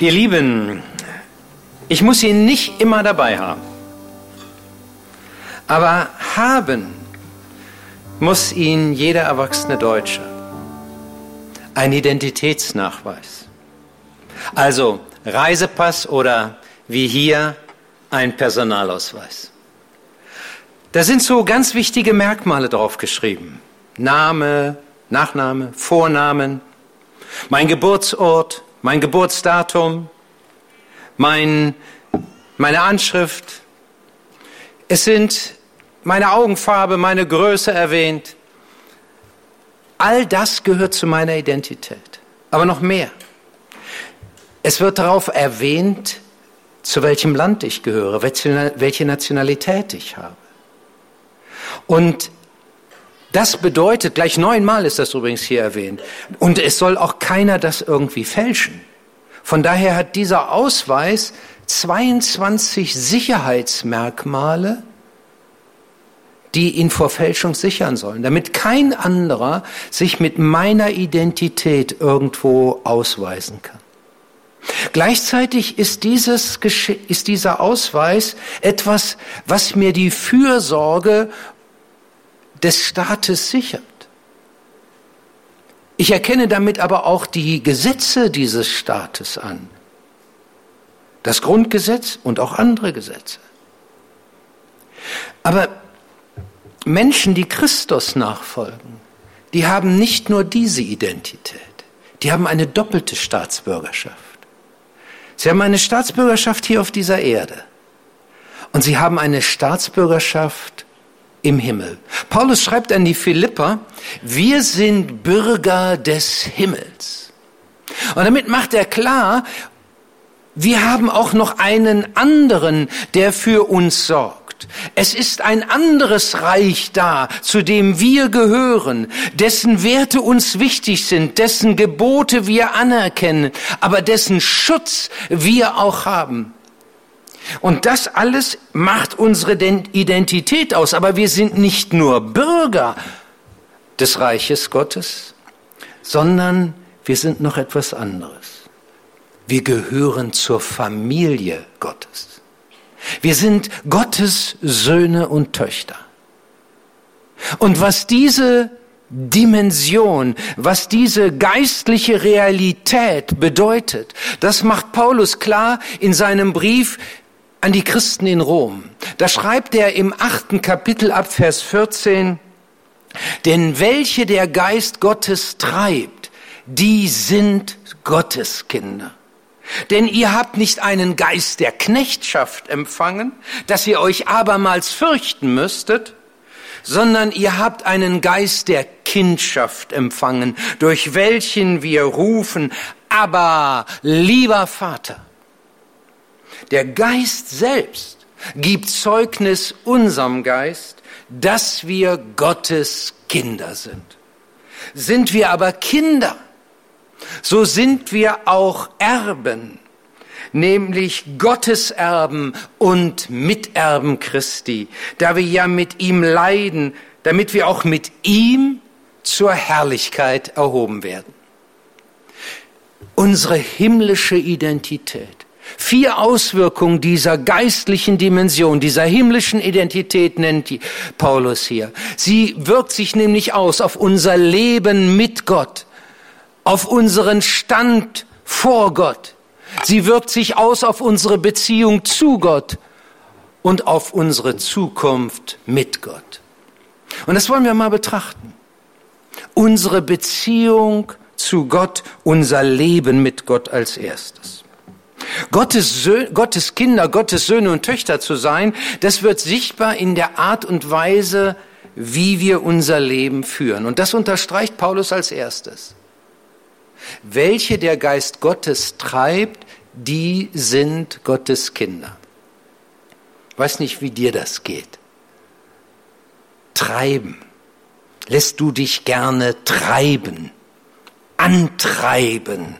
Ihr Lieben, ich muss ihn nicht immer dabei haben, aber haben muss ihn jeder erwachsene Deutsche. Ein Identitätsnachweis. Also Reisepass oder wie hier ein Personalausweis. Da sind so ganz wichtige Merkmale drauf geschrieben. Name, Nachname, Vornamen, mein Geburtsort, mein Geburtsdatum, mein, meine Anschrift. Es sind meine Augenfarbe, meine Größe erwähnt. All das gehört zu meiner Identität. Aber noch mehr. Es wird darauf erwähnt, zu welchem Land ich gehöre, welche Nationalität ich habe. Und das bedeutet, gleich neunmal ist das übrigens hier erwähnt, und es soll auch keiner das irgendwie fälschen. Von daher hat dieser Ausweis 22 Sicherheitsmerkmale, die ihn vor Fälschung sichern sollen, damit kein anderer sich mit meiner Identität irgendwo ausweisen kann. Gleichzeitig ist, dieses, ist dieser Ausweis etwas, was mir die Fürsorge des Staates sichert. Ich erkenne damit aber auch die Gesetze dieses Staates an. Das Grundgesetz und auch andere Gesetze. Aber Menschen, die Christus nachfolgen, die haben nicht nur diese Identität, die haben eine doppelte Staatsbürgerschaft. Sie haben eine Staatsbürgerschaft hier auf dieser Erde und sie haben eine Staatsbürgerschaft im Himmel. Paulus schreibt an die Philipper, wir sind Bürger des Himmels. Und damit macht er klar, wir haben auch noch einen anderen, der für uns sorgt. Es ist ein anderes Reich da, zu dem wir gehören, dessen Werte uns wichtig sind, dessen Gebote wir anerkennen, aber dessen Schutz wir auch haben. Und das alles macht unsere Identität aus. Aber wir sind nicht nur Bürger des Reiches Gottes, sondern wir sind noch etwas anderes. Wir gehören zur Familie Gottes. Wir sind Gottes Söhne und Töchter. Und was diese Dimension, was diese geistliche Realität bedeutet, das macht Paulus klar in seinem Brief an die Christen in Rom. Da schreibt er im achten Kapitel ab Vers 14, denn welche der Geist Gottes treibt, die sind Gottes Kinder. Denn ihr habt nicht einen Geist der Knechtschaft empfangen, dass ihr euch abermals fürchten müsstet, sondern ihr habt einen Geist der Kindschaft empfangen, durch welchen wir rufen, aber lieber Vater. Der Geist selbst gibt Zeugnis unserem Geist, dass wir Gottes Kinder sind. Sind wir aber Kinder, so sind wir auch Erben, nämlich Gottes Erben und Miterben Christi, da wir ja mit ihm leiden, damit wir auch mit ihm zur Herrlichkeit erhoben werden. Unsere himmlische Identität Vier Auswirkungen dieser geistlichen Dimension, dieser himmlischen Identität nennt die Paulus hier. Sie wirkt sich nämlich aus auf unser Leben mit Gott, auf unseren Stand vor Gott. Sie wirkt sich aus auf unsere Beziehung zu Gott und auf unsere Zukunft mit Gott. Und das wollen wir mal betrachten. Unsere Beziehung zu Gott, unser Leben mit Gott als erstes. Gottes, Gottes Kinder, Gottes Söhne und Töchter zu sein, das wird sichtbar in der Art und Weise, wie wir unser Leben führen. Und das unterstreicht Paulus als erstes. Welche der Geist Gottes treibt, die sind Gottes Kinder. weiß nicht, wie dir das geht. Treiben. Lässt du dich gerne treiben, antreiben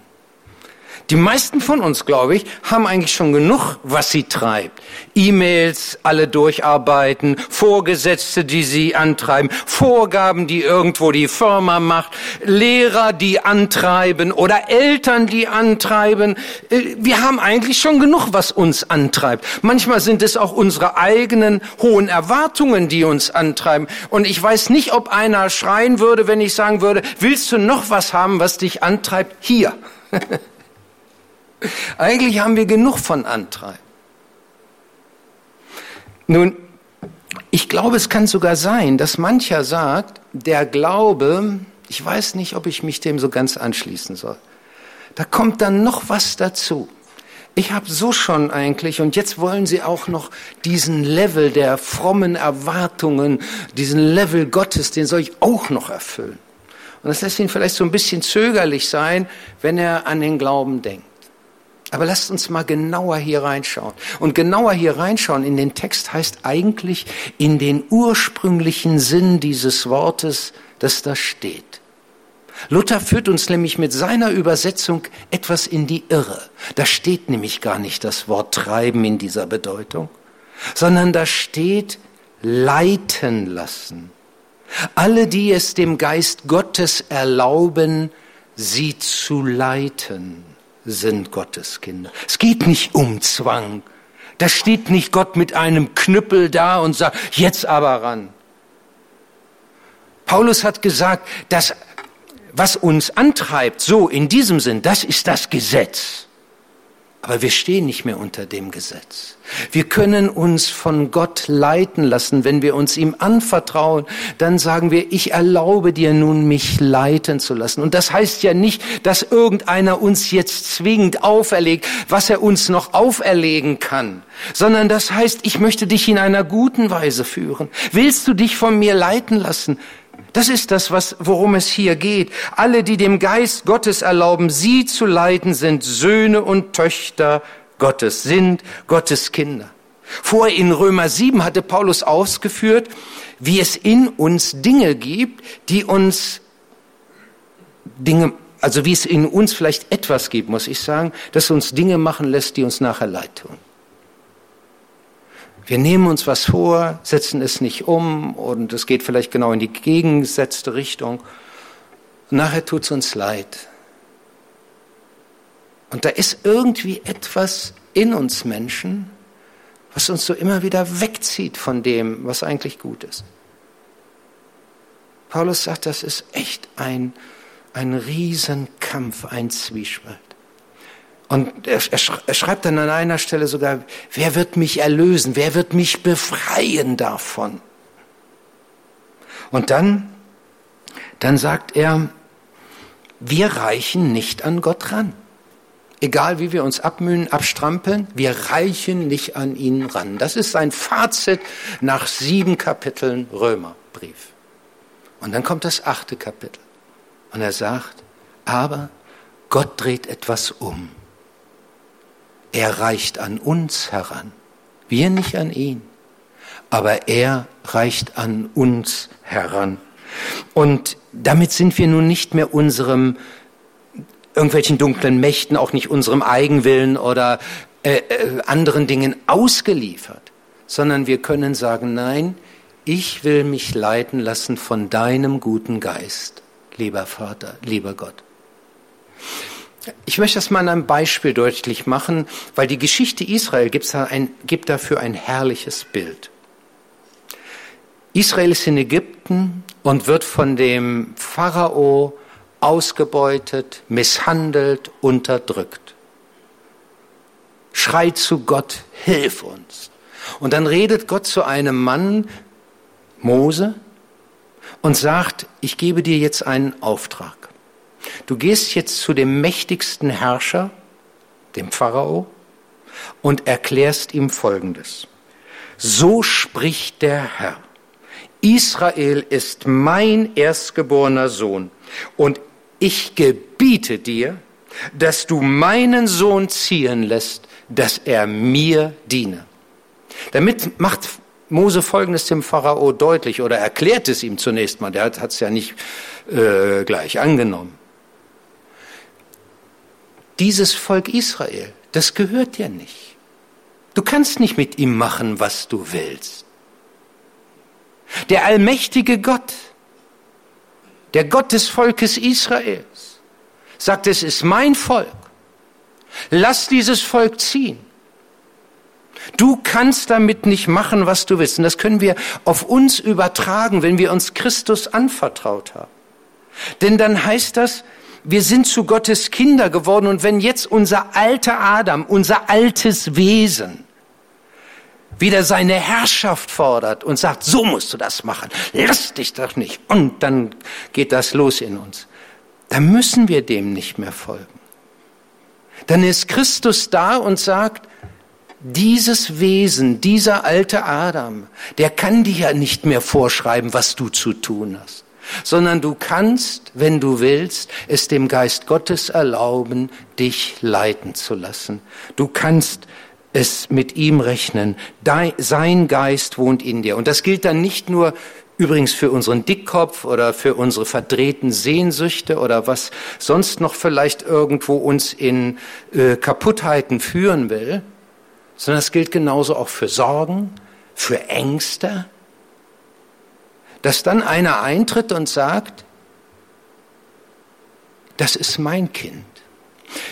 Die meisten von uns, glaube ich, haben eigentlich schon genug, was sie treibt. E-Mails, alle durcharbeiten, Vorgesetzte, die sie antreiben, Vorgaben, die irgendwo die Firma macht, Lehrer, die antreiben oder Eltern, die antreiben. Äh, wir haben eigentlich schon genug, was uns antreibt. Manchmal sind es auch unsere eigenen hohen Erwartungen, die uns antreiben. Und ich weiß nicht, ob einer schreien würde, wenn ich sagen würde, willst du noch was haben, was dich antreibt? Hier. Eigentlich haben wir genug von Antreiben. Nun, ich glaube, es kann sogar sein, dass mancher sagt, der Glaube, ich weiß nicht, ob ich mich dem so ganz anschließen soll. Da kommt dann noch was dazu. Ich habe so schon eigentlich, und jetzt wollen sie auch noch diesen Level der frommen Erwartungen, diesen Level Gottes, den soll ich auch noch erfüllen. Und das lässt ihn vielleicht so ein bisschen zögerlich sein, wenn er an den Glauben denkt. Aber lasst uns mal genauer hier reinschauen. Und genauer hier reinschauen in den Text heißt eigentlich in den ursprünglichen Sinn dieses Wortes, das da steht. Luther führt uns nämlich mit seiner Übersetzung etwas in die Irre. Da steht nämlich gar nicht das Wort treiben in dieser Bedeutung, sondern da steht leiten lassen. Alle, die es dem Geist Gottes erlauben, sie zu leiten sind Gottes Kinder. Es geht nicht um Zwang. Da steht nicht Gott mit einem Knüppel da und sagt, jetzt aber ran. Paulus hat gesagt, dass was uns antreibt, so in diesem Sinn, das ist das Gesetz. Aber wir stehen nicht mehr unter dem Gesetz. Wir können uns von Gott leiten lassen. Wenn wir uns ihm anvertrauen, dann sagen wir, ich erlaube dir nun, mich leiten zu lassen. Und das heißt ja nicht, dass irgendeiner uns jetzt zwingend auferlegt, was er uns noch auferlegen kann, sondern das heißt, ich möchte dich in einer guten Weise führen. Willst du dich von mir leiten lassen? Das ist das, was, worum es hier geht. Alle, die dem Geist Gottes erlauben, sie zu leiten, sind Söhne und Töchter Gottes, sind Gottes Kinder. Vorher in Römer 7 hatte Paulus ausgeführt, wie es in uns Dinge gibt, die uns Dinge, also wie es in uns vielleicht etwas gibt, muss ich sagen, das uns Dinge machen lässt, die uns nachher leid tun. Wir nehmen uns was vor, setzen es nicht um und es geht vielleicht genau in die gegengesetzte Richtung. Nachher tut es uns leid. Und da ist irgendwie etwas in uns Menschen, was uns so immer wieder wegzieht von dem, was eigentlich gut ist. Paulus sagt, das ist echt ein, ein Riesenkampf, ein Zwiespalt. Und er, er, schreibt dann an einer Stelle sogar, wer wird mich erlösen? Wer wird mich befreien davon? Und dann, dann sagt er, wir reichen nicht an Gott ran. Egal wie wir uns abmühen, abstrampeln, wir reichen nicht an ihn ran. Das ist sein Fazit nach sieben Kapiteln Römerbrief. Und dann kommt das achte Kapitel. Und er sagt, aber Gott dreht etwas um. Er reicht an uns heran. Wir nicht an ihn. Aber er reicht an uns heran. Und damit sind wir nun nicht mehr unserem irgendwelchen dunklen Mächten, auch nicht unserem Eigenwillen oder äh, äh, anderen Dingen ausgeliefert, sondern wir können sagen, nein, ich will mich leiten lassen von deinem guten Geist, lieber Vater, lieber Gott. Ich möchte das mal an einem Beispiel deutlich machen, weil die Geschichte Israel gibt, dafür ein herrliches Bild. Israel ist in Ägypten und wird von dem Pharao ausgebeutet, misshandelt, unterdrückt. Schreit zu Gott, hilf uns. Und dann redet Gott zu einem Mann, Mose, und sagt, ich gebe dir jetzt einen Auftrag. Du gehst jetzt zu dem mächtigsten Herrscher, dem Pharao, und erklärst ihm Folgendes. So spricht der Herr. Israel ist mein erstgeborener Sohn und ich gebiete dir, dass du meinen Sohn ziehen lässt, dass er mir diene. Damit macht Mose Folgendes dem Pharao deutlich oder erklärt es ihm zunächst mal, der hat es ja nicht äh, gleich angenommen. dieses Volk Israel, das gehört dir nicht. Du kannst nicht mit ihm machen, was du willst. Der allmächtige Gott, der Gott des Volkes Israels, sagt, es ist mein Volk. Lass dieses Volk ziehen. Du kannst damit nicht machen, was du willst. Und das können wir auf uns übertragen, wenn wir uns Christus anvertraut haben. Denn dann heißt das, wir sind zu Gottes Kinder geworden und wenn jetzt unser alter Adam, unser altes Wesen wieder seine Herrschaft fordert und sagt, so musst du das machen, lass dich doch nicht. Und dann geht das los in uns. Dann müssen wir dem nicht mehr folgen. Dann ist Christus da und sagt, dieses Wesen, dieser alte Adam, der kann dir ja nicht mehr vorschreiben, was du zu tun hast, sondern du kannst, wenn du willst, es dem Geist Gottes erlauben, dich leiten zu lassen. Du kannst es mit ihm rechnen. sein Geist wohnt in dir. Und das gilt dann nicht nur übrigens für unseren Dickkopf oder für unsere verdrehten Sehnsüchte oder was sonst noch vielleicht irgendwo uns in äh, Kaputtheiten führen will, sondern es gilt genauso auch für Sorgen, für Ängste, dass dann einer eintritt und sagt, das ist mein Kind,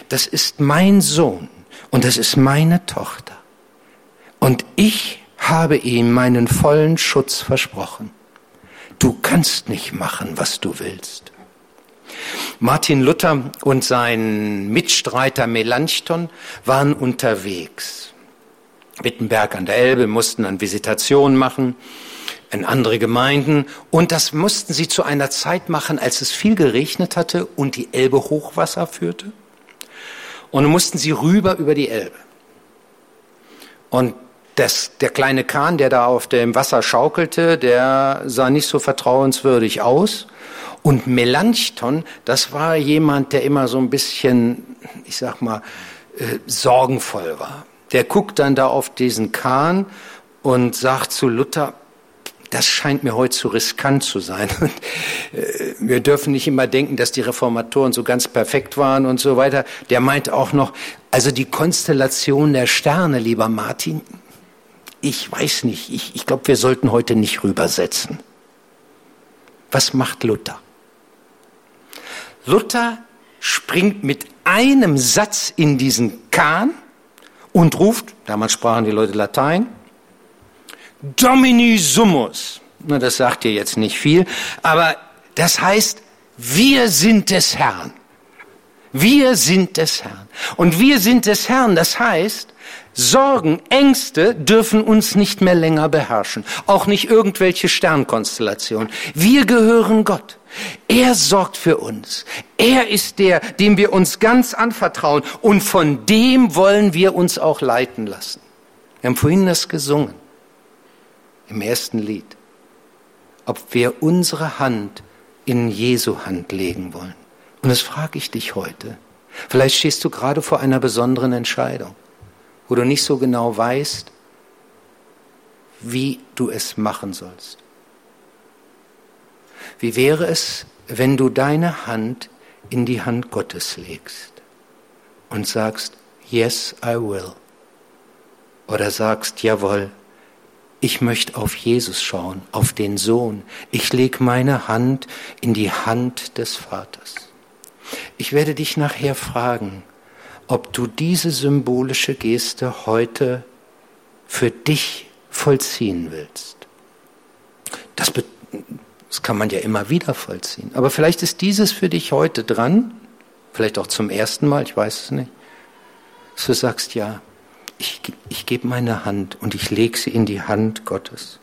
das ist mein Sohn und das ist meine Tochter. Und ich habe ihm meinen vollen Schutz versprochen. Du kannst nicht machen, was du willst. Martin Luther und sein Mitstreiter Melanchthon waren unterwegs. Wittenberg an der Elbe mussten dann Visitationen machen in andere Gemeinden und das mussten sie zu einer Zeit machen, als es viel geregnet hatte und die Elbe Hochwasser führte. Und mussten sie rüber über die Elbe. Und das, der kleine Kahn, der da auf dem Wasser schaukelte, der sah nicht so vertrauenswürdig aus. Und Melanchthon, das war jemand, der immer so ein bisschen, ich sag mal, äh, sorgenvoll war der guckt dann da auf diesen Kahn und sagt zu Luther, das scheint mir heute zu riskant zu sein. Äh, wir dürfen nicht immer denken, dass die Reformatoren so ganz perfekt waren und so weiter. Der meint auch noch, also die Konstellation der Sterne, lieber Martin, ich weiß nicht, ich, ich glaube, wir sollten heute nicht rübersetzen. Was macht Luther? Luther springt mit einem Satz in diesen Kahn und ruft, damals sprachen die Leute Latein, Domini summus. Na, das sagt dir jetzt nicht viel, aber das heißt, wir sind des Herrn. Wir sind des Herrn. Und wir sind des Herrn, das heißt, Sorgen, Ängste dürfen uns nicht mehr länger beherrschen. Auch nicht irgendwelche Sternkonstellationen. Wir gehören Gott. Er sorgt für uns. Er ist der, dem wir uns ganz anvertrauen. Und von dem wollen wir uns auch leiten lassen. Wir haben vorhin das gesungen. Im ersten Lied. Ob wir unsere Hand in Jesu Hand legen wollen. Und das frage ich dich heute. Vielleicht stehst du gerade vor einer besonderen Entscheidung, wo du nicht so genau weißt, wie du es machen sollst. Wie wäre es, wenn du deine Hand in die Hand Gottes legst und sagst, Yes, I will. Oder sagst, jawohl, ich möchte auf Jesus schauen, auf den Sohn. Ich leg meine Hand in die Hand des Vaters. Ich werde dich nachher fragen, ob du diese symbolische Geste heute für dich vollziehen willst. Das das kann man ja immer wieder vollziehen. Aber vielleicht ist dieses für dich heute dran, vielleicht auch zum ersten Mal, ich weiß es nicht, dass du sagst, ja, ich, ich gebe meine Hand und ich lege sie in die Hand Gottes.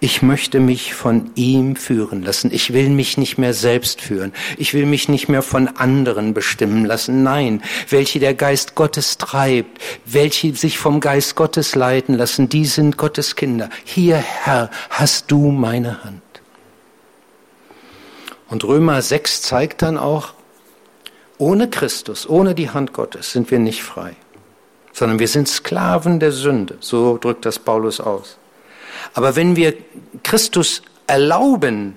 Ich möchte mich von ihm führen lassen. Ich will mich nicht mehr selbst führen. Ich will mich nicht mehr von anderen bestimmen lassen. Nein, welche der Geist Gottes treibt, welche sich vom Geist Gottes leiten lassen, die sind Gottes Kinder. Hier, Herr, hast du meine Hand. Und Römer 6 zeigt dann auch, ohne Christus, ohne die Hand Gottes sind wir nicht frei, sondern wir sind Sklaven der Sünde. So drückt das Paulus aus. Aber wenn wir Christus erlauben,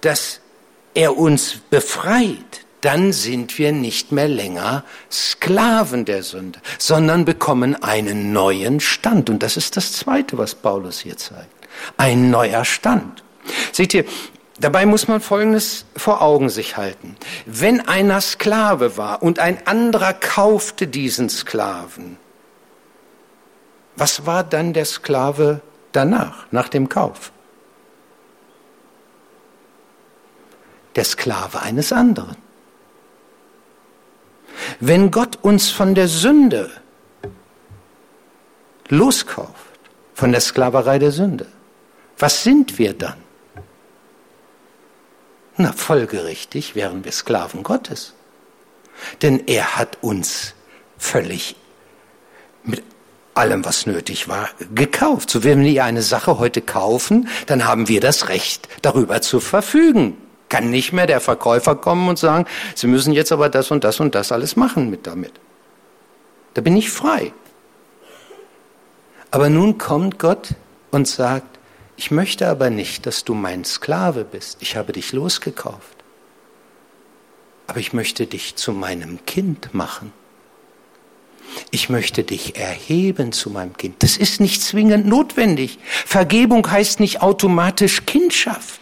dass er uns befreit, dann sind wir nicht mehr länger Sklaven der Sünde, sondern bekommen einen neuen Stand. Und das ist das Zweite, was Paulus hier zeigt. Ein neuer Stand. Seht ihr, dabei muss man Folgendes vor Augen sich halten. Wenn einer Sklave war und ein anderer kaufte diesen Sklaven, was war dann der Sklave danach, nach dem Kauf? Der Sklave eines anderen. Wenn Gott uns von der Sünde loskauft, von der Sklaverei der Sünde, was sind wir dann? Na, folgerichtig wären wir Sklaven Gottes. Denn er hat uns völlig mit allem, was nötig war, gekauft. So wenn wir eine Sache heute kaufen, dann haben wir das Recht, darüber zu verfügen. Kann nicht mehr der Verkäufer kommen und sagen, Sie müssen jetzt aber das und das und das alles machen mit damit. Da bin ich frei. Aber nun kommt Gott und sagt, ich möchte aber nicht, dass du mein Sklave bist. Ich habe dich losgekauft. Aber ich möchte dich zu meinem Kind machen. Ich möchte dich erheben zu meinem Kind. Das ist nicht zwingend notwendig. Vergebung heißt nicht automatisch Kindschaft.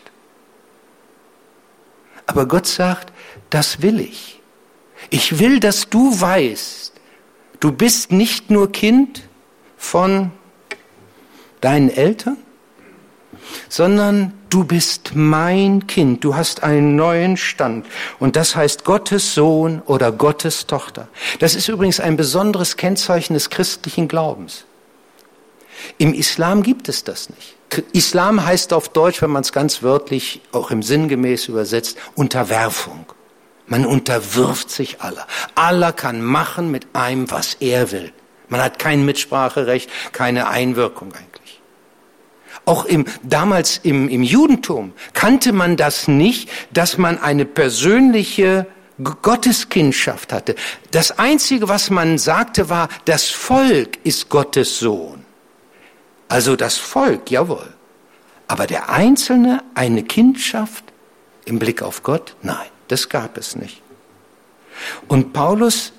Aber Gott sagt, das will ich. Ich will, dass du weißt, du bist nicht nur Kind von deinen Eltern, sondern du bist mein Kind, du hast einen neuen Stand und das heißt Gottes Sohn oder Gottes Tochter. Das ist übrigens ein besonderes Kennzeichen des christlichen Glaubens. Im Islam gibt es das nicht. Islam heißt auf Deutsch, wenn man es ganz wörtlich auch im Sinngemäß übersetzt, Unterwerfung. Man unterwirft sich aller. Allah kann machen mit einem, was er will. Man hat kein Mitspracherecht, keine Einwirkung eigentlich. Auch im, damals im, im Judentum kannte man das nicht, dass man eine persönliche Gotteskindschaft hatte. Das Einzige, was man sagte, war, das Volk ist Gottes Sohn. Also das Volk, jawohl. Aber der Einzelne, eine Kindschaft im Blick auf Gott? Nein, das gab es nicht. Und Paulus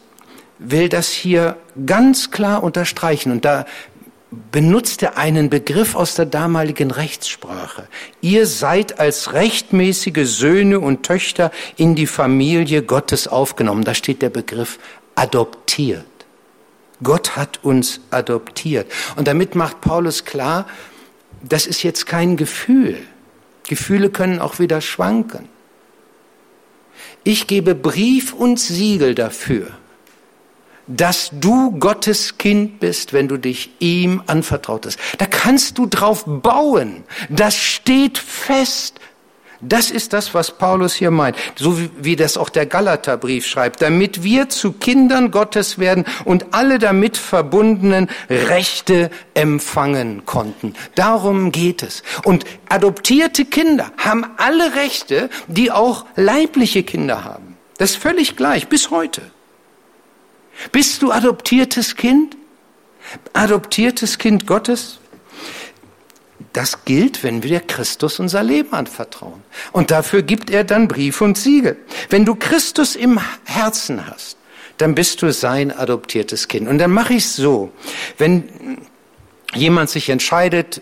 will das hier ganz klar unterstreichen. Und da benutzt er einen Begriff aus der damaligen Rechtssprache. Ihr seid als rechtmäßige Söhne und Töchter in die Familie Gottes aufgenommen. Da steht der Begriff adoptiert. Gott hat uns adoptiert. Und damit macht Paulus klar, das ist jetzt kein Gefühl. Gefühle können auch wieder schwanken. Ich gebe Brief und Siegel dafür, dass du Gottes Kind bist, wenn du dich ihm anvertrautest. Da kannst du drauf bauen. Das steht fest. Das ist das, was Paulus hier meint, so wie, das auch der Galaterbrief schreibt, damit wir zu Kindern Gottes werden und alle damit verbundenen Rechte empfangen konnten. Darum geht es. Und adoptierte Kinder haben alle Rechte, die auch leibliche Kinder haben. Das ist völlig gleich, bis heute. Bist du adoptiertes Kind? Adoptiertes Kind Gottes? Das gilt, wenn wir Christus unser Leben anvertrauen. Und dafür gibt er dann Brief und Siegel. Wenn du Christus im Herzen hast, dann bist du sein adoptiertes Kind. Und dann mache ich es so, wenn jemand sich entscheidet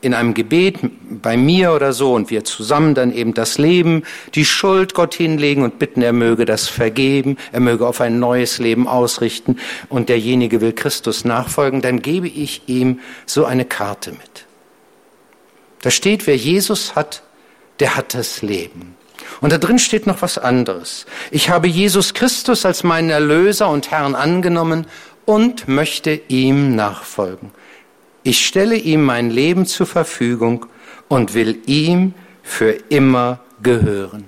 in einem Gebet bei mir oder so und wir zusammen dann eben das Leben, die Schuld Gott hinlegen und bitten, er möge das vergeben, er möge auf ein neues Leben ausrichten und derjenige will Christus nachfolgen, dann gebe ich ihm so eine Karte mit. Da steht, wer Jesus hat, der hat das Leben. Und da drin steht noch was anderes. Ich habe Jesus Christus als meinen Erlöser und Herrn angenommen und möchte ihm nachfolgen. Ich stelle ihm mein Leben zur Verfügung und will ihm für immer gehören.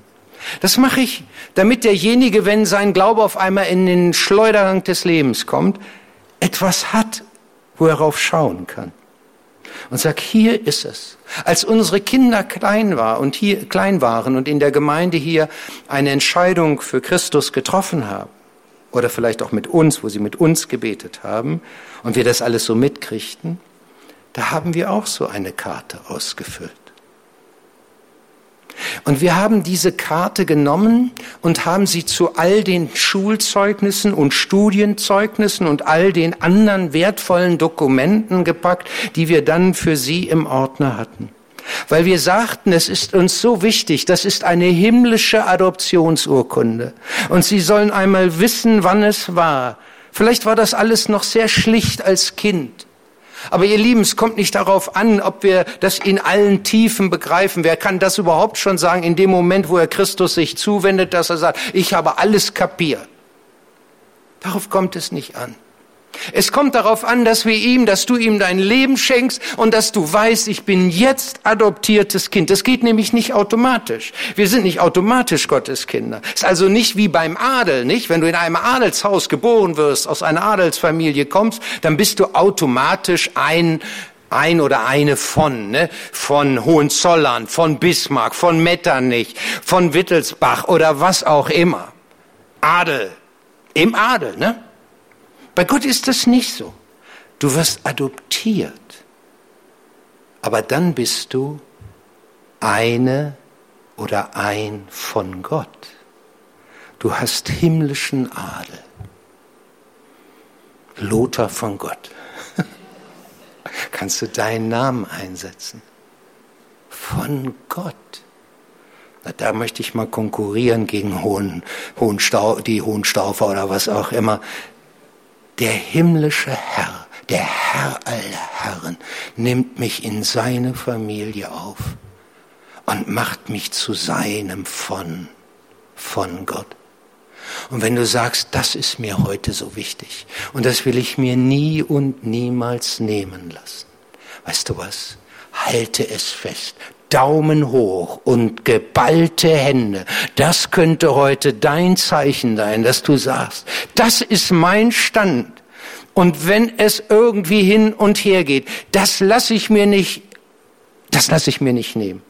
Das mache ich, damit derjenige, wenn sein Glaube auf einmal in den Schleudergang des Lebens kommt, etwas hat, wo er rauf schauen kann und sag, hier ist es. Als unsere Kinder klein war und hier klein waren und in der Gemeinde hier eine Entscheidung für Christus getroffen haben, oder vielleicht auch mit uns, wo sie mit uns gebetet haben und wir das alles so mitkriegten, da haben wir auch so eine Karte ausgefüllt. Und wir haben diese Karte genommen und haben sie zu all den Schulzeugnissen und Studienzeugnissen und all den anderen wertvollen Dokumenten gepackt, die wir dann für sie im Ordner hatten. Weil wir sagten, es ist uns so wichtig, das ist eine himmlische Adoptionsurkunde. Und Sie sollen einmal wissen, wann es war. Vielleicht war das alles noch sehr schlicht als Kind. Aber ihr Lieben, es kommt nicht darauf an, ob wir das in allen Tiefen begreifen. Wer kann das überhaupt schon sagen in dem Moment, wo er Christus sich zuwendet, dass er sagt, ich habe alles kapiert. Darauf kommt es nicht an. Es kommt darauf an, dass wir ihm, dass du ihm dein Leben schenkst und dass du weißt, ich bin jetzt adoptiertes Kind. Das geht nämlich nicht automatisch. Wir sind nicht automatisch Gottes Kinder. Ist also nicht wie beim Adel, nicht? Wenn du in einem Adelshaus geboren wirst, aus einer Adelsfamilie kommst, dann bist du automatisch ein ein oder eine von, ne? von Hohenzollern, von Bismarck, von Metternich, von Wittelsbach oder was auch immer. Adel. Im Adel, ne? Bei Gott ist das nicht so. Du wirst adoptiert. Aber dann bist du eine oder ein von Gott. Du hast himmlischen Adel. Lothar von Gott. Kannst du deinen Namen einsetzen? Von Gott. Na, da möchte ich mal konkurrieren gegen Hohen, Hohenstau, die Hohenstaufer oder was auch immer der himmlische Herr, der Herr aller Herren, nimmt mich in seine Familie auf und macht mich zu seinem von, von Gott. Und wenn du sagst, das ist mir heute so wichtig und das will ich mir nie und niemals nehmen lassen, weißt du was? Halte es fest. Daumen hoch und geballte Hände. Das könnte heute dein Zeichen sein, dass du sagst, das ist mein Stand. Und wenn es irgendwie hin und her geht, das lasse ich mir nicht, das lasse ich mir nicht nehmen.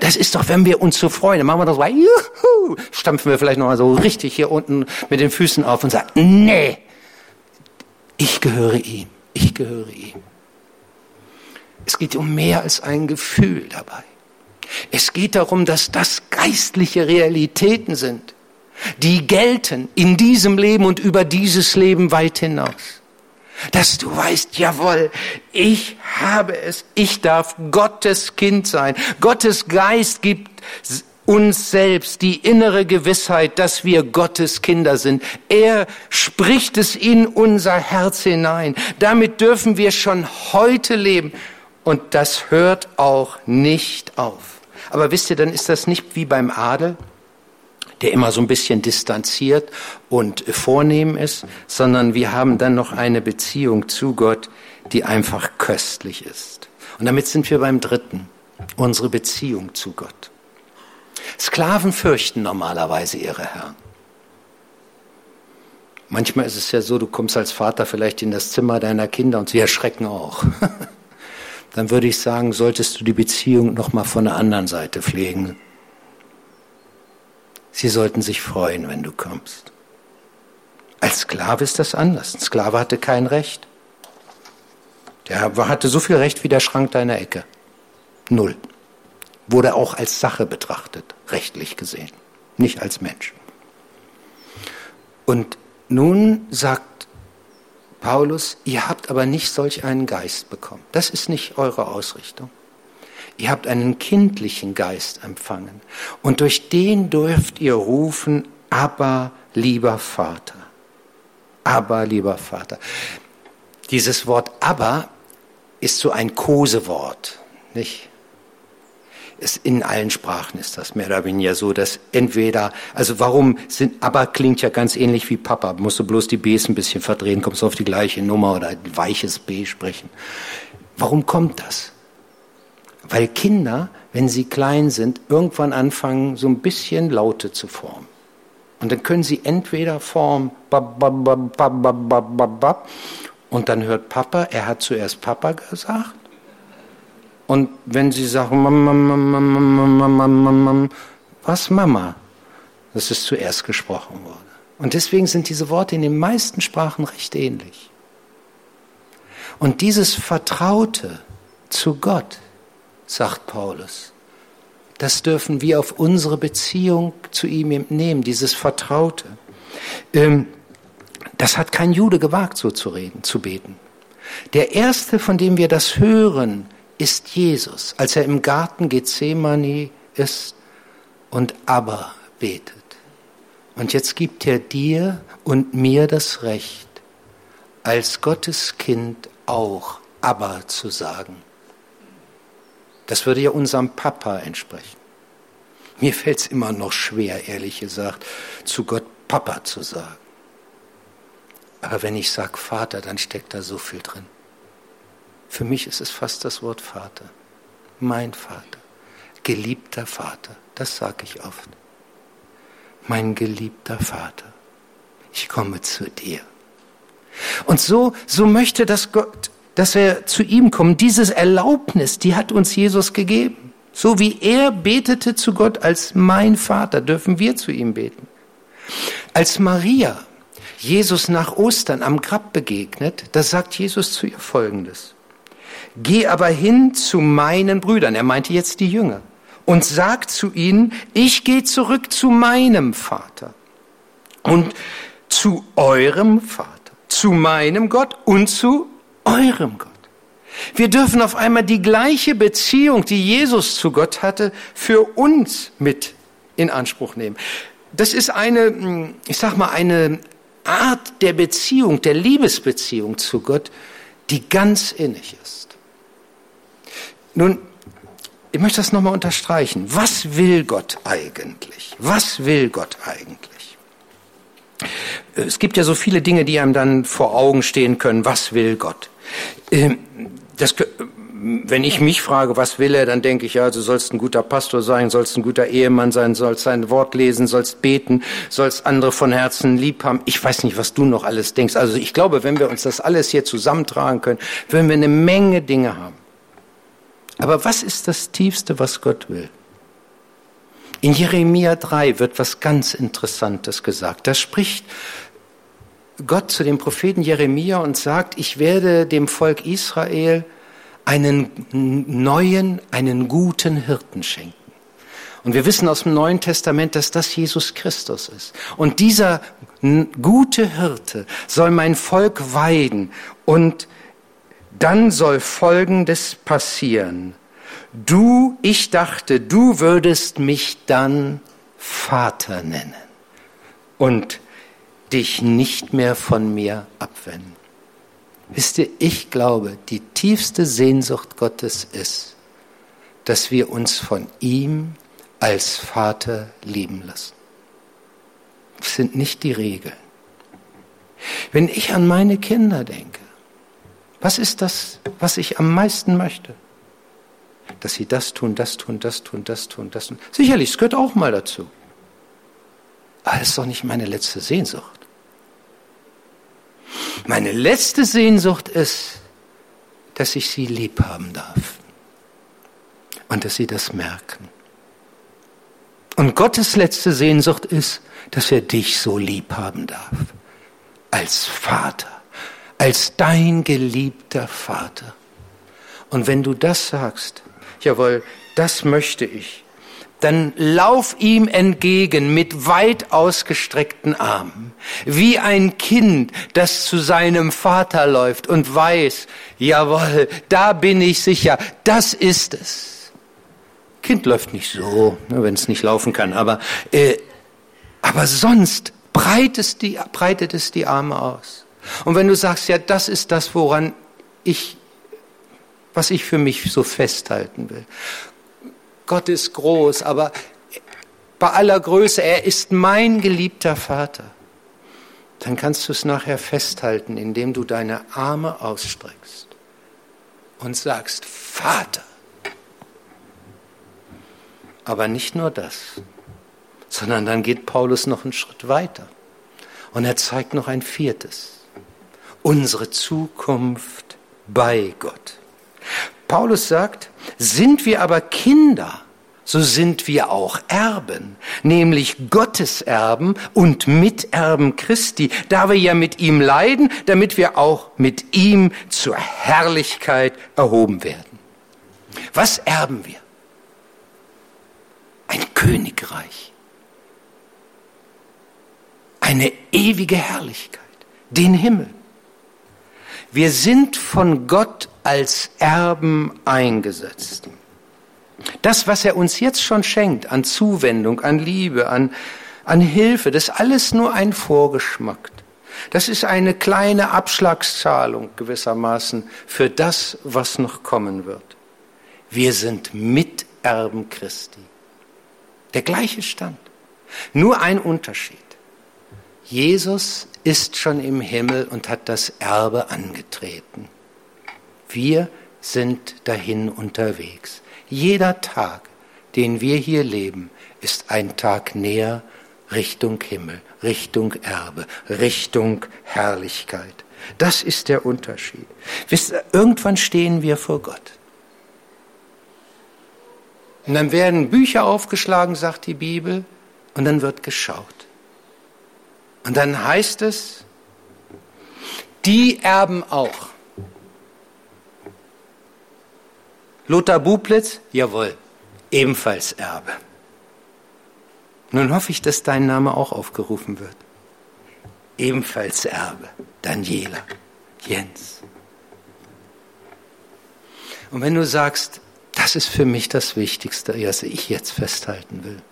Das ist doch, wenn wir uns so freuen, dann machen wir das so, juhu, stampfen wir vielleicht nochmal so richtig hier unten mit den Füßen auf und sagen, nee, ich gehöre ihm, ich gehöre ihm. Es geht um mehr als ein Gefühl dabei. Es geht darum, dass das geistliche Realitäten sind, die gelten in diesem Leben und über dieses Leben weit hinaus. Dass du weißt, jawohl, ich habe es, ich darf Gottes Kind sein. Gottes Geist gibt uns selbst die innere Gewissheit, dass wir Gottes Kinder sind. Er spricht es in unser Herz hinein. Damit dürfen wir schon heute leben. Und das hört auch nicht auf. Aber wisst ihr, dann ist das nicht wie beim Adel, der immer so ein bisschen distanziert und vornehm ist, sondern wir haben dann noch eine Beziehung zu Gott, die einfach köstlich ist. Und damit sind wir beim dritten, unsere Beziehung zu Gott. Sklaven fürchten normalerweise ihre Herren. Manchmal ist es ja so, du kommst als Vater vielleicht in das Zimmer deiner Kinder und sie erschrecken auch. dann würde ich sagen, solltest du die Beziehung noch mal von der anderen Seite pflegen. Sie sollten sich freuen, wenn du kommst. Als Sklave ist das anders. Ein Sklave hatte kein Recht. Der hatte so viel Recht wie der Schrank deiner Ecke. Null. Wurde auch als Sache betrachtet, rechtlich gesehen, nicht als Mensch. Und nun sagt Paulus, ihr habt aber nicht solch einen Geist bekommen. Das ist nicht eure Ausrichtung. Ihr habt einen kindlichen Geist empfangen. Und durch den dürft ihr rufen, aber lieber Vater. Aber lieber Vater. Dieses Wort aber ist so ein Kosewort, nicht? Es, in allen Sprachen ist das mehr oder weniger so, dass entweder, also warum sind, aber klingt ja ganz ähnlich wie Papa, musst du bloß die Bs ein bisschen verdrehen, kommst du auf die gleiche Nummer oder ein weiches B sprechen. Warum kommt das? Weil Kinder, wenn sie klein sind, irgendwann anfangen, so ein bisschen Laute zu formen. Und dann können sie entweder formen, und dann hört Papa, er hat zuerst Papa gesagt, und wenn sie sagen, was Mama, das ist zuerst gesprochen worden. Und deswegen sind diese Worte in den meisten Sprachen recht ähnlich. Und dieses Vertraute zu Gott, sagt Paulus, das dürfen wir auf unsere Beziehung zu ihm nehmen, dieses Vertraute. Ähm, das hat kein Jude gewagt, so zu reden, zu beten. Der erste, von dem wir das hören, ist Jesus, als er im Garten Gethsemane ist und aber betet. Und jetzt gibt er dir und mir das Recht, als Gottes Kind auch aber zu sagen. Das würde ja unserem Papa entsprechen. Mir fällt es immer noch schwer, ehrlich gesagt, zu Gott Papa zu sagen. Aber wenn ich sage Vater, dann steckt da so viel drin. Für mich ist es fast das Wort Vater. Mein Vater. Geliebter Vater. Das sage ich oft. Mein geliebter Vater. Ich komme zu dir. Und so, so möchte das Gott, dass wir zu ihm kommen. Dieses Erlaubnis, die hat uns Jesus gegeben. So wie er betete zu Gott als mein Vater, dürfen wir zu ihm beten. Als Maria Jesus nach Ostern am Grab begegnet, da sagt Jesus zu ihr Folgendes. Geh aber hin zu meinen Brüdern, er meinte jetzt die Jünger, und sag zu ihnen, ich gehe zurück zu meinem Vater und zu eurem Vater, zu meinem Gott und zu eurem Gott. Wir dürfen auf einmal die gleiche Beziehung, die Jesus zu Gott hatte, für uns mit in Anspruch nehmen. Das ist eine, ich sag mal, eine Art der Beziehung, der Liebesbeziehung zu Gott, die ganz innig ist. Nun, ich möchte das nochmal unterstreichen. Was will Gott eigentlich? Was will Gott eigentlich? Es gibt ja so viele Dinge, die einem dann vor Augen stehen können. Was will Gott? Ähm, das, wenn ich mich frage, was will er, dann denke ich, ja, du sollst ein guter Pastor sein, sollst ein guter Ehemann sein, sollst sein Wort lesen, sollst beten, sollst andere von Herzen lieb haben. Ich weiß nicht, was du noch alles denkst. Also ich glaube, wenn wir uns das alles hier zusammentragen können, würden wir eine Menge Dinge haben. Aber was ist das Tiefste, was Gott will? In Jeremia 3 wird was ganz Interessantes gesagt. Da spricht Gott zu dem Propheten Jeremia und sagt, ich werde dem Volk Israel einen neuen, einen guten Hirten schenken. Und wir wissen aus dem Neuen Testament, dass das Jesus Christus ist. Und dieser gute Hirte soll mein Volk weiden und dann soll Folgendes passieren. Du, ich dachte, du würdest mich dann Vater nennen und dich nicht mehr von mir abwenden. Wisst ihr, ich glaube, die tiefste Sehnsucht Gottes ist, dass wir uns von ihm als Vater lieben lassen. Das sind nicht die Regeln. Wenn ich an meine Kinder denke, was ist das, was ich am meisten möchte? Dass sie das tun, das tun, das tun, das tun, das tun. Sicherlich, es gehört auch mal dazu. Aber das ist doch nicht meine letzte Sehnsucht. Meine letzte Sehnsucht ist, dass ich sie lieb haben darf und dass sie das merken. Und Gottes letzte Sehnsucht ist, dass er dich so lieb haben darf. Als Vater, als dein geliebter Vater. Und wenn du das sagst, jawohl, das möchte ich, dann lauf ihm entgegen mit weit ausgestreckten Armen, wie ein Kind, das zu seinem Vater läuft und weiß, jawohl, da bin ich sicher, das ist es. Kind läuft nicht so, ne, wenn es nicht laufen kann, aber, äh, aber sonst breitet, die, breitet es die Arme aus. Und wenn du sagst, ja, das ist das, woran ich, was ich für mich so festhalten will. Gott ist groß, aber bei aller Größe, er ist mein geliebter Vater. Dann kannst du es nachher festhalten, indem du deine Arme ausstreckst und sagst, Vater. Aber nicht nur das, sondern dann geht Paulus noch einen Schritt weiter und er zeigt noch ein viertes. Unsere Zukunft bei Gott. Paulus sagt, sind wir aber Kinder, so sind wir auch Erben, nämlich Gottes Erben und Miterben Christi, da wir ja mit ihm leiden, damit wir auch mit ihm zur Herrlichkeit erhoben werden. Was erben wir? ein Königreich, eine ewige Herrlichkeit, den Himmel. Wir sind von Gott als Erben eingesetzt. Das, was er uns jetzt schon schenkt an Zuwendung, an Liebe, an, an Hilfe, das ist alles nur ein Vorgeschmack. Das ist eine kleine Abschlagszahlung gewissermaßen für das, was noch kommen wird. Wir sind Miterben Christi. Der gleiche Stand. Nur ein Unterschied. Jesus ist schon im Himmel und hat das Erbe angetreten. Wir sind dahin unterwegs. Jeder Tag, den wir hier leben, ist ein Tag näher Richtung Himmel, Richtung Erbe, Richtung Herrlichkeit. Das ist der Unterschied. Wisst ihr, irgendwann stehen wir vor Gott. Und dann werden Bücher aufgeschlagen, sagt die Bibel, und dann wird geschaut. Und dann heißt es, die erben auch. Lothar Bublitz, jawohl, ebenfalls Erbe. Nun hoffe ich, dass dein Name auch aufgerufen wird. Ebenfalls Erbe, Daniela, Jens. Und wenn du sagst, das ist für mich das Wichtigste, was ich jetzt festhalten will,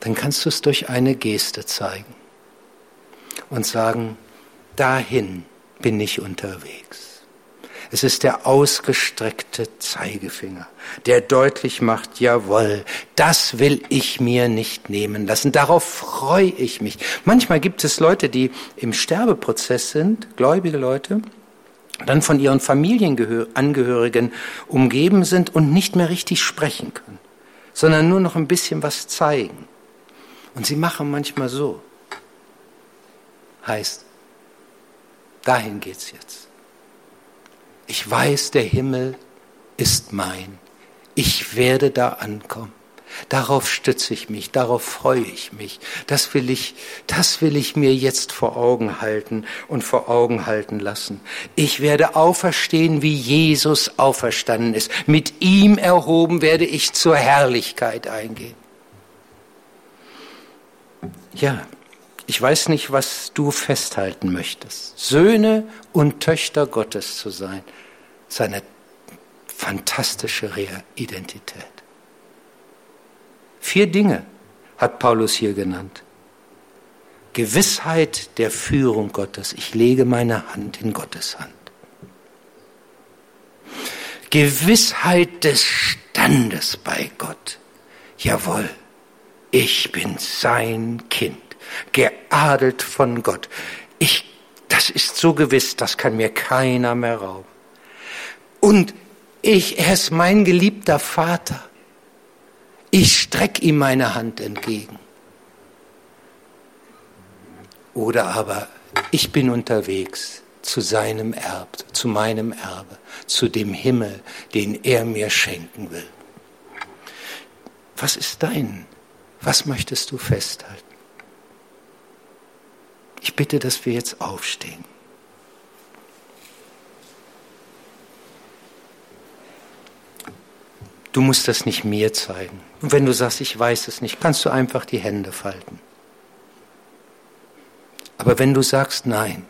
dann kannst du es durch eine Geste zeigen und sagen, dahin bin ich unterwegs. Es ist der ausgestreckte Zeigefinger, der deutlich macht, jawohl, das will ich mir nicht nehmen lassen. Darauf freue ich mich. Manchmal gibt es Leute, die im Sterbeprozess sind, gläubige Leute, dann von ihren Familienangehörigen umgeben sind und nicht mehr richtig sprechen können, sondern nur noch ein bisschen was zeigen. Und sie machen manchmal so. Heißt, dahin geht's jetzt. Ich weiß, der Himmel ist mein. Ich werde da ankommen. Darauf stütze ich mich, darauf freue ich mich. Das will ich, das will ich mir jetzt vor Augen halten und vor Augen halten lassen. Ich werde auferstehen, wie Jesus auferstanden ist. Mit ihm erhoben werde ich zur Herrlichkeit eingehen. Ja, ich weiß nicht, was du festhalten möchtest. Söhne und Töchter Gottes zu sein seine fantastische Identität. Vier Dinge hat Paulus hier genannt. Gewissheit der Führung Gottes. Ich lege meine Hand in Gottes Hand. Gewissheit des Standes bei Gott. Jawohl, ich bin sein Kind, geadelt von Gott. Ich, das ist so gewiss, das kann mir keiner mehr rauben. Und ich, er ist mein geliebter Vater. Ich strecke ihm meine Hand entgegen. Oder aber ich bin unterwegs zu seinem Erb, zu meinem Erbe, zu dem Himmel, den er mir schenken will. Was ist dein? Was möchtest du festhalten? Ich bitte, dass wir jetzt aufstehen. Du musst das nicht mir zeigen. Und wenn du sagst, ich weiß es nicht, kannst du einfach die Hände falten. Aber wenn du sagst, nein,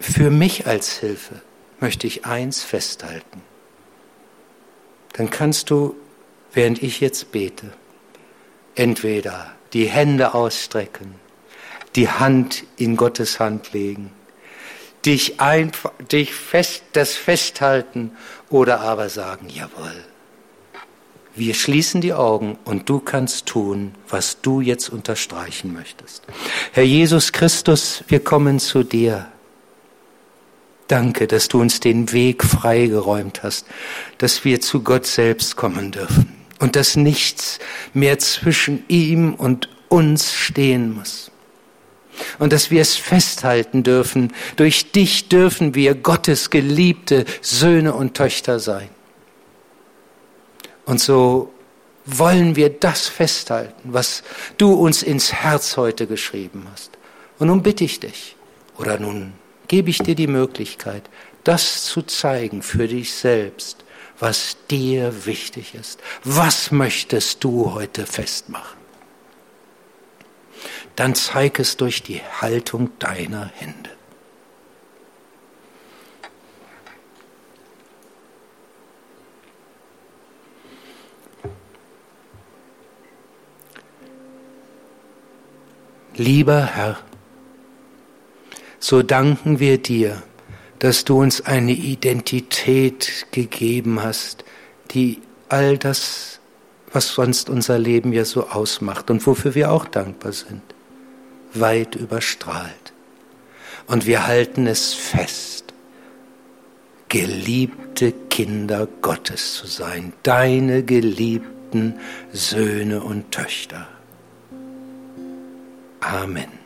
für mich als Hilfe möchte ich eins festhalten, dann kannst du, während ich jetzt bete, entweder die Hände ausstrecken, die Hand in Gottes Hand legen dich einfach, dich fest, das festhalten oder aber sagen, jawohl. Wir schließen die Augen und du kannst tun, was du jetzt unterstreichen möchtest. Herr Jesus Christus, wir kommen zu dir. Danke, dass du uns den Weg freigeräumt hast, dass wir zu Gott selbst kommen dürfen und dass nichts mehr zwischen ihm und uns stehen muss und dass wir es festhalten dürfen. Durch dich dürfen wir Gottes geliebte Söhne und Töchter sein. Und so wollen wir das festhalten, was du uns ins Herz heute geschrieben hast. Und nun bitte ich dich, oder nun gebe ich dir die Möglichkeit, das zu zeigen für dich selbst, was dir wichtig ist. Was möchtest du heute festmachen? Dann zeig es durch die Haltung deiner Hände. Lieber Herr, so danken wir dir, dass du uns eine Identität gegeben hast, die all das, was sonst unser Leben ja so ausmacht und wofür wir auch dankbar sind, weit überstrahlt. Und wir halten es fest, geliebte Kinder Gottes zu sein, deine geliebten Söhne und Töchter. Amen.